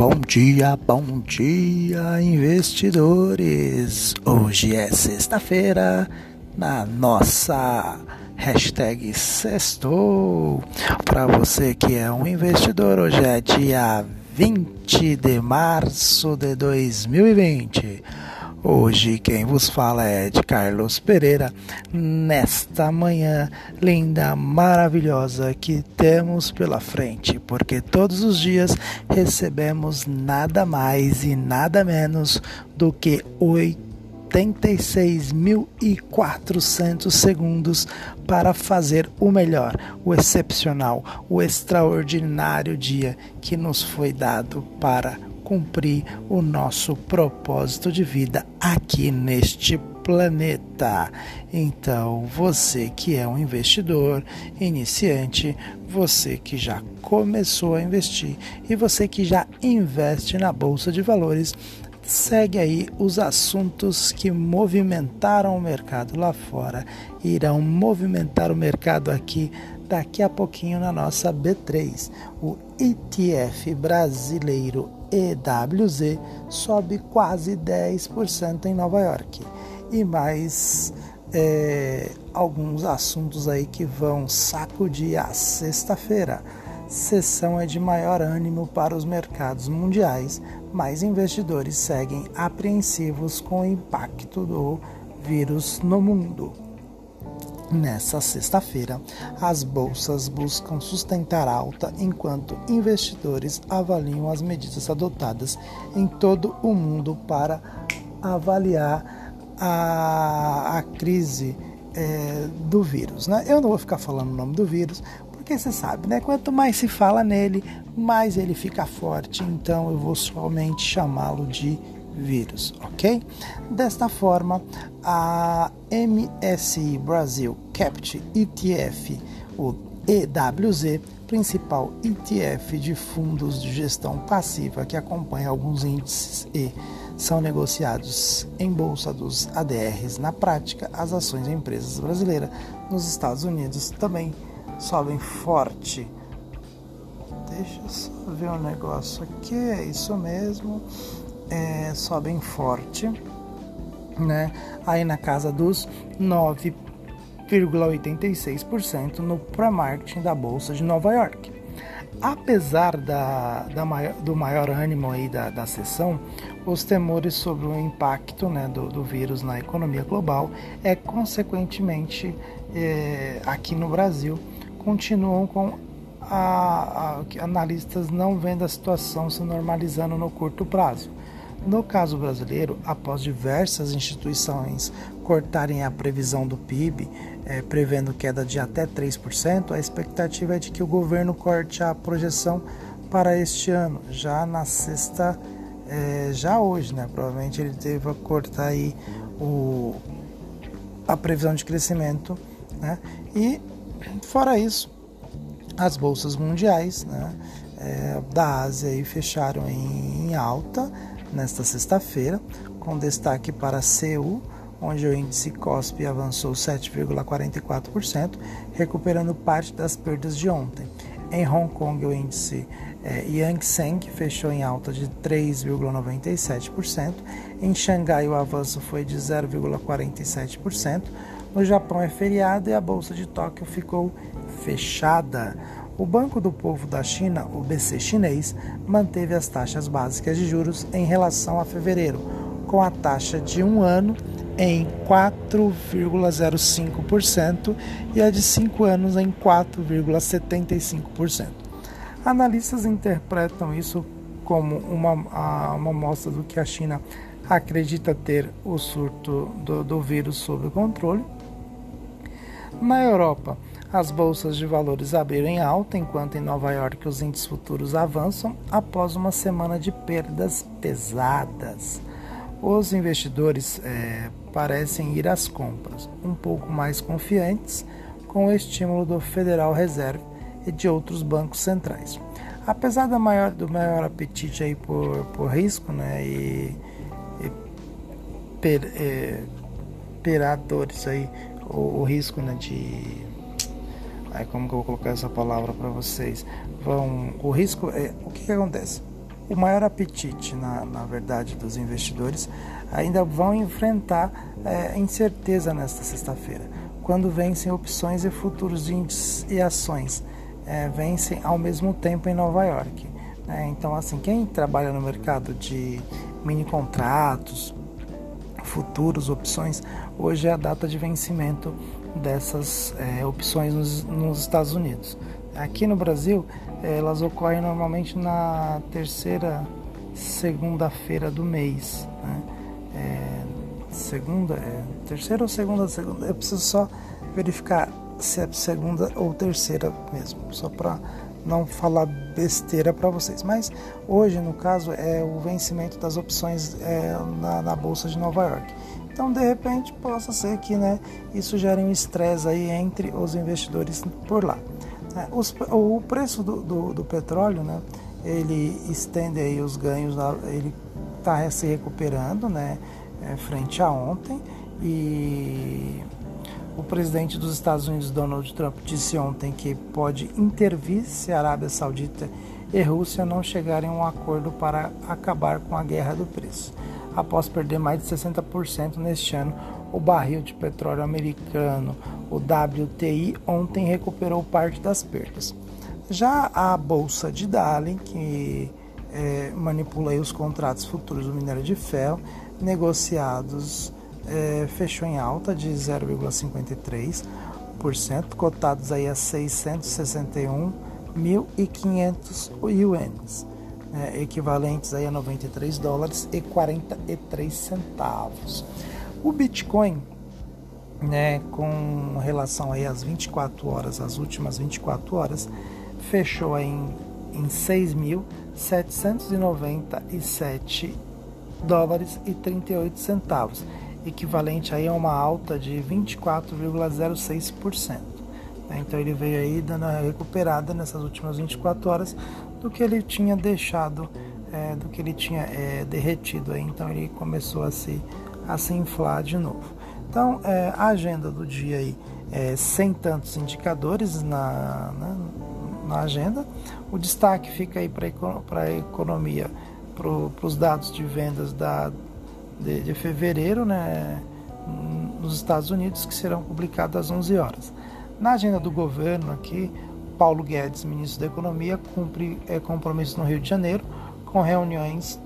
Bom dia, bom dia, investidores! Hoje é sexta-feira, na nossa hashtag Sextou. Para você que é um investidor, hoje é dia 20 de março de 2020. Hoje quem vos fala é de Carlos Pereira, nesta manhã linda, maravilhosa que temos pela frente, porque todos os dias recebemos nada mais e nada menos do que 86.400 segundos para fazer o melhor, o excepcional, o extraordinário dia que nos foi dado para cumprir o nosso propósito de vida aqui neste planeta. Então, você que é um investidor iniciante, você que já começou a investir e você que já investe na bolsa de valores, segue aí os assuntos que movimentaram o mercado lá fora irão movimentar o mercado aqui daqui a pouquinho na nossa B3. O ETF brasileiro EWZ sobe quase 10% em Nova York. E mais é, alguns assuntos aí que vão sacudir a sexta-feira. Sessão é de maior ânimo para os mercados mundiais, mas investidores seguem apreensivos com o impacto do vírus no mundo. Nessa sexta-feira, as bolsas buscam sustentar alta enquanto investidores avaliam as medidas adotadas em todo o mundo para avaliar a, a crise é, do vírus. Né? Eu não vou ficar falando o nome do vírus, porque você sabe, né? quanto mais se fala nele, mais ele fica forte. Então eu vou somente chamá-lo de vírus, ok? Desta forma, a MSI Brasil Capt ETF, o EWZ, principal ETF de fundos de gestão passiva que acompanha alguns índices e são negociados em bolsa dos ADRs. Na prática, as ações de empresas brasileiras nos Estados Unidos também sobem forte. Deixa eu só ver um negócio aqui, é isso mesmo é, sobem forte, né? Aí na casa dos 9,86% no pré-marketing da Bolsa de Nova York. Apesar da, da maior, do maior ânimo aí da, da sessão, os temores sobre o impacto né, do, do vírus na economia global é consequentemente é, aqui no Brasil continuam com a, a, analistas não vendo a situação se normalizando no curto prazo. No caso brasileiro, após diversas instituições cortarem a previsão do PIB, é, prevendo queda de até 3%, a expectativa é de que o governo corte a projeção para este ano, já na sexta, é, já hoje, né? Provavelmente ele deva cortar aí o, a previsão de crescimento, né? E fora isso, as bolsas mundiais, né? É, da Ásia aí fecharam em, em alta, nesta sexta-feira, com destaque para Seul, onde o índice COSP avançou 7,44%, recuperando parte das perdas de ontem. Em Hong Kong, o índice é, Seng fechou em alta de 3,97%. Em Xangai, o avanço foi de 0,47%. No Japão é feriado e a bolsa de Tóquio ficou fechada. O Banco do Povo da China, o BC chinês, manteve as taxas básicas de juros em relação a fevereiro, com a taxa de um ano em 4,05% e a de cinco anos em 4,75%. Analistas interpretam isso como uma, uma mostra do que a China acredita ter o surto do, do vírus sob controle. Na Europa, as bolsas de valores abriram em alta, enquanto em Nova York os índices futuros avançam após uma semana de perdas pesadas. Os investidores é, parecem ir às compras, um pouco mais confiantes com o estímulo do Federal Reserve e de outros bancos centrais. Apesar da maior, do maior apetite aí por, por risco né, e, e per, é, peradores aí, o, o risco né, de Aí como que eu vou colocar essa palavra para vocês? Vão, o risco é o que, que acontece? o maior apetite, na, na verdade, dos investidores ainda vão enfrentar é, incerteza nesta sexta-feira, quando vencem opções e futuros de índices e ações é, vencem ao mesmo tempo em Nova York. Né? Então, assim, quem trabalha no mercado de mini contratos, futuros, opções, hoje é a data de vencimento dessas é, opções nos, nos, Estados Unidos. Aqui no Brasil, elas ocorrem normalmente na terceira segunda-feira do mês. Né? É, segunda, é, terceira ou segunda, segunda? Eu preciso só verificar se é segunda ou terceira mesmo, só para não falar besteira para vocês. Mas hoje, no caso, é o vencimento das opções é, na, na, Bolsa de Nova York. Então, de repente, possa ser que né, isso gere um estresse aí entre os investidores por lá. É, os, o preço do, do, do, petróleo, né, ele estende aí os ganhos, ele está se recuperando, né, é, frente a ontem e o presidente dos Estados Unidos, Donald Trump, disse ontem que pode intervir se a Arábia Saudita e Rússia não chegarem a um acordo para acabar com a guerra do preço. Após perder mais de 60% neste ano, o barril de petróleo americano, o WTI, ontem recuperou parte das perdas. Já a bolsa de Dalian, que é, manipula os contratos futuros do minério de ferro, negociados é, fechou em alta de 0,53%, cotados aí a 661.500 ienes, é, equivalentes aí a 93 dólares e 43 centavos. O Bitcoin, né, com relação aí às 24 horas, as últimas 24 horas, fechou em, em 6.797 dólares e 38 centavos equivalente aí a uma alta de 24,06%. Né? Então ele veio aí dando a recuperada nessas últimas 24 horas do que ele tinha deixado, é, do que ele tinha é, derretido aí. Então ele começou a se, a se inflar de novo. Então é, a agenda do dia aí é, sem tantos indicadores na, na, na agenda. O destaque fica aí para a economia, para os dados de vendas da de, de fevereiro, né, nos Estados Unidos, que serão publicados às 11 horas. Na agenda do governo aqui, Paulo Guedes, ministro da Economia, cumpre é, compromisso no Rio de Janeiro, com reuniões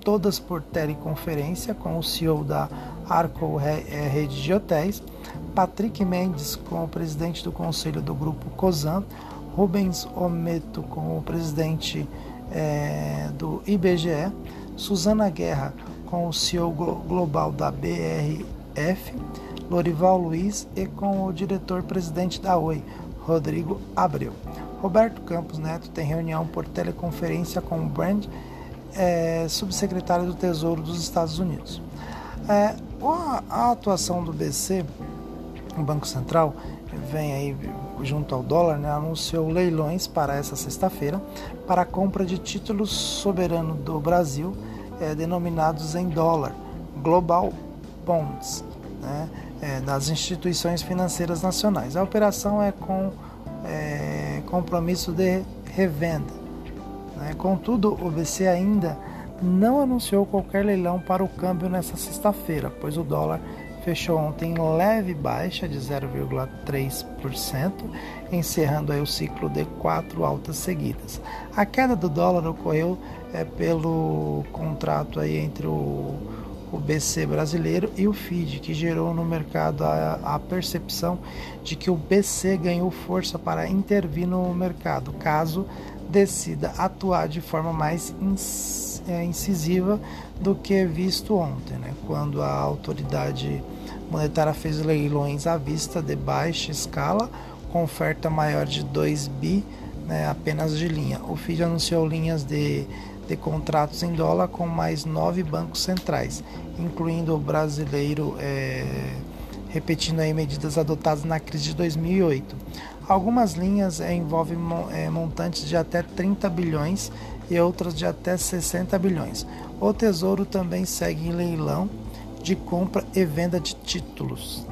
todas por teleconferência com o CEO da Arco é, Rede de Hotéis, Patrick Mendes com o presidente do conselho do grupo COSAN, Rubens Ometo com o presidente é, do IBGE, Suzana Guerra com o CEO global da BRF, Lorival Luiz, e com o diretor-presidente da Oi, Rodrigo Abreu. Roberto Campos Neto tem reunião por teleconferência com o Brand, é, subsecretário do Tesouro dos Estados Unidos. É, a, atuação do BC, o Banco Central, vem aí junto ao dólar, né, anunciou leilões para essa sexta-feira para a compra de títulos soberano do Brasil é, denominados em dólar, global bonds, né, é, das instituições financeiras nacionais. A operação é com é, compromisso de revenda. Né. Contudo, o BC ainda não anunciou qualquer leilão para o câmbio nesta sexta-feira, pois o dólar fechou ontem em leve baixa de 0,3%, encerrando aí o ciclo de quatro altas seguidas. A queda do dólar ocorreu é, pelo contrato aí entre o, o BC brasileiro e o FID, que gerou no mercado a, a percepção de que o BC ganhou força para intervir no mercado, caso decida atuar de forma mais é, incisiva do que visto ontem, né? quando a autoridade monetária fez leilões à vista de baixa escala, com oferta maior de 2 bi né, apenas de linha. O FID anunciou linhas de, de contratos em dólar com mais nove bancos centrais, incluindo o brasileiro, é, repetindo aí medidas adotadas na crise de 2008. Algumas linhas é, envolvem é, montantes de até 30 bilhões e outras de até 60 bilhões. O Tesouro também segue em leilão de compra e venda de títulos.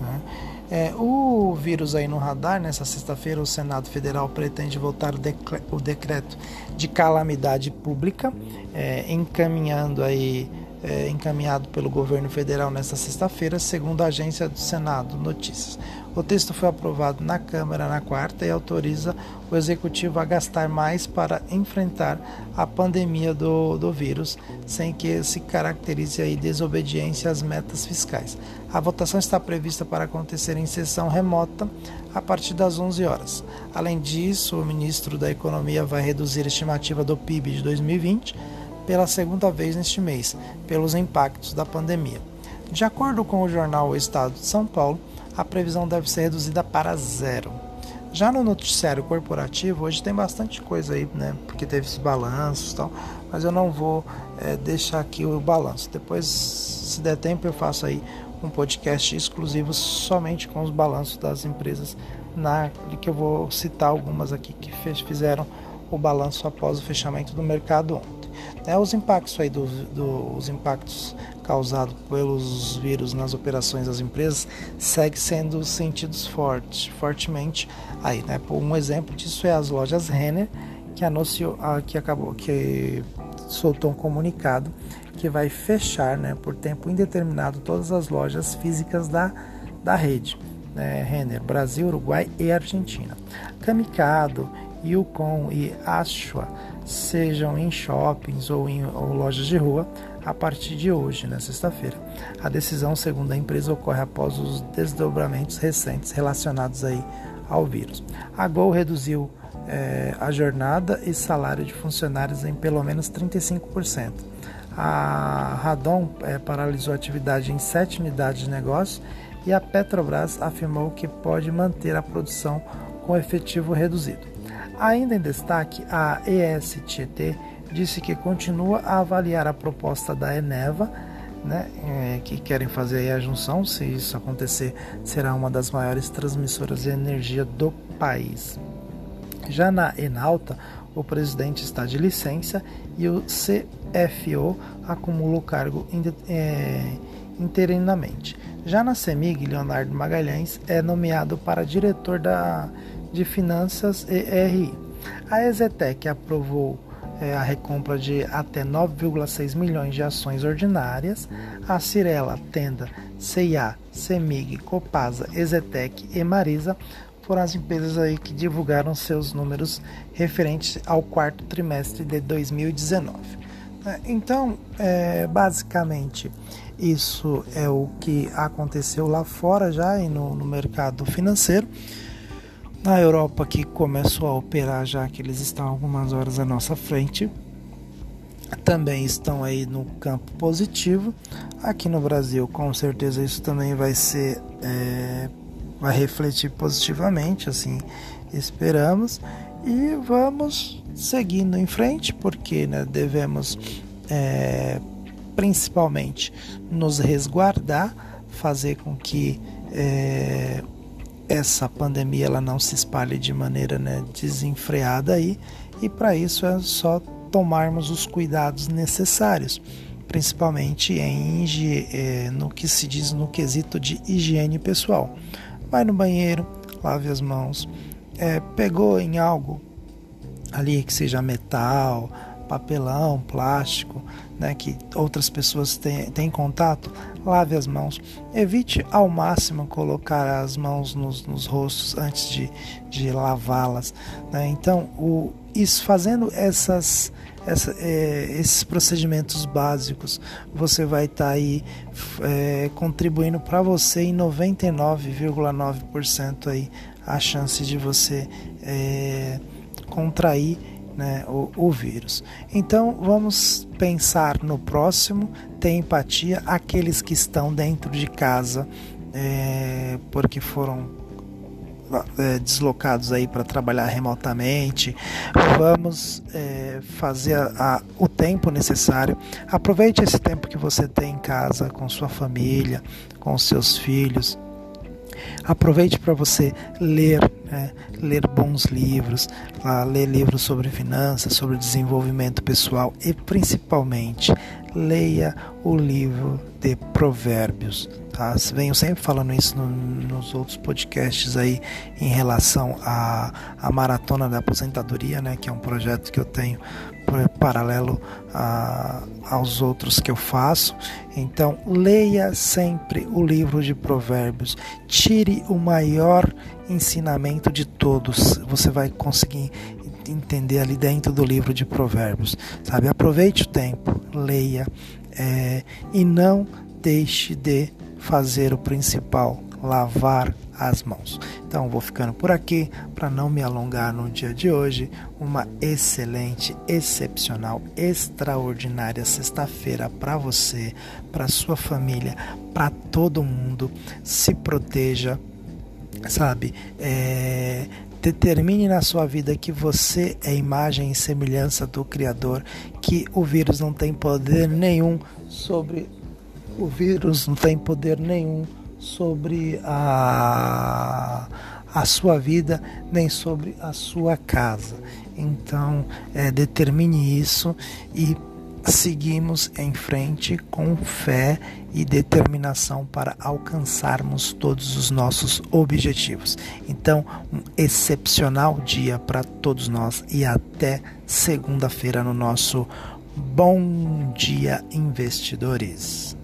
Né? É, o vírus aí no radar, nessa sexta-feira, o Senado Federal pretende votar o, decreto de calamidade pública, é, encaminhando aí é, encaminhado pelo governo federal nesta sexta-feira, segundo a agência do Senado Notícias. O texto foi aprovado na Câmara na quarta e autoriza o executivo a gastar mais para enfrentar a pandemia do, do vírus, sem que se caracterize aí desobediência às metas fiscais. A votação está prevista para acontecer em sessão remota a partir das 11 horas. Além disso, o ministro da Economia vai reduzir a estimativa do PIB de 2020 pela segunda vez neste mês, pelos impactos da pandemia. De acordo com o jornal O Estado de São Paulo, a previsão deve ser reduzida para zero. Já no noticiário corporativo, hoje tem bastante coisa aí, né? Porque teve esses balanços e tal, mas eu não vou é, deixar aqui o balanço. Depois, se der tempo, eu faço aí um podcast exclusivo somente com os balanços das empresas, na que eu vou citar algumas aqui que fizeram o balanço após o fechamento do mercado ontem. É, os impactos aí do, do, os impactos causados pelos vírus nas operações das empresas segue sendo sentidos forte, fortemente aí, né? Um exemplo disso é as lojas Renner que anunciou, ah, que acabou, que soltou um comunicado que vai fechar, né, por tempo indeterminado todas as lojas físicas da, da rede, né, Renner, Brasil, Uruguai e Argentina. Camicado, Yukon e Ashua sejam em shoppings ou em ou lojas de rua a partir de hoje, na sexta-feira. A decisão, segundo a empresa, ocorre após os desdobramentos recentes relacionados aí ao vírus. A Gol reduziu é, a jornada e salário de funcionários em pelo menos 35%. A Radon é, paralisou a atividade em sete unidades de negócio e a Petrobras afirmou que pode manter a produção com efetivo reduzido. Ainda em destaque, a ESTT disse que continua a avaliar a proposta da Eneva, né, é, que querem fazer a junção. Se isso acontecer, será uma das maiores transmissoras de energia do país. Já na Enalta, o presidente está de licença e o CFO acumula o cargo é, interinamente. Já na CEMIG, Leonardo Magalhães é nomeado para diretor da de Finanças ERI. A Exetec aprovou é, a recompra de até 9,6 milhões de ações ordinárias. A Cirela, Tenda, CIA, Semig, Copasa, Exetec e Marisa foram as empresas aí que divulgaram seus números referentes ao quarto trimestre de 2019. É, então, é, basicamente, isso é o que aconteceu lá fora já e no, no mercado financeiro. Na Europa que começou a operar já que eles estão algumas horas à nossa frente, também estão aí no campo positivo. Aqui no Brasil, com certeza isso também vai ser, é, vai refletir positivamente, assim esperamos. E vamos seguindo em frente, porque né, devemos é, principalmente nos resguardar, fazer com que é, essa pandemia ela não se espalhe de maneira né, desenfreada aí e para isso é só tomarmos os cuidados necessários, principalmente em é, no que se diz no quesito de higiene pessoal. Vai no banheiro, lave as mãos, é, pegou em algo ali que seja metal, papelão, plástico, né, que outras pessoas têm, têm contato, lave as mãos. Evite ao máximo colocar as mãos nos, nos rostos antes de, de lavá-las. Né? Então, o, isso, fazendo essas, essa, é, esses procedimentos básicos, você vai estar tá aí é, contribuindo para você em 99,9% aí a chance de você é, contrair né, o, o vírus. Então vamos pensar no próximo, ter empatia, aqueles que estão dentro de casa é, porque foram é, deslocados aí para trabalhar remotamente. Vamos é, fazer a, a, o tempo necessário. Aproveite esse tempo que você tem em casa com sua família, com seus filhos. Aproveite para você ler né? ler bons livros, ler livros sobre finanças, sobre desenvolvimento pessoal e principalmente leia o livro de Provérbios. Tá? Venho sempre falando isso no, nos outros podcasts aí em relação à, à maratona da aposentadoria, né? que é um projeto que eu tenho paralelo a, aos outros que eu faço. Então, leia sempre o livro de Provérbios, tire o maior ensinamento de todos. Você vai conseguir entender ali dentro do livro de Provérbios, sabe? Aproveite o tempo, leia é, e não deixe de fazer o principal, lavar as mãos. Então vou ficando por aqui para não me alongar no dia de hoje. Uma excelente, excepcional, extraordinária sexta-feira para você, para sua família, para todo mundo. Se proteja, sabe? É, determine na sua vida que você é imagem e semelhança do Criador, que o vírus não tem poder nenhum sobre o vírus, não tem poder nenhum sobre a, a sua vida, nem sobre a sua casa. Então, é, determine isso e seguimos em frente com fé e determinação para alcançarmos todos os nossos objetivos. Então, um excepcional dia para todos nós e até segunda-feira no nosso Bom Dia Investidores.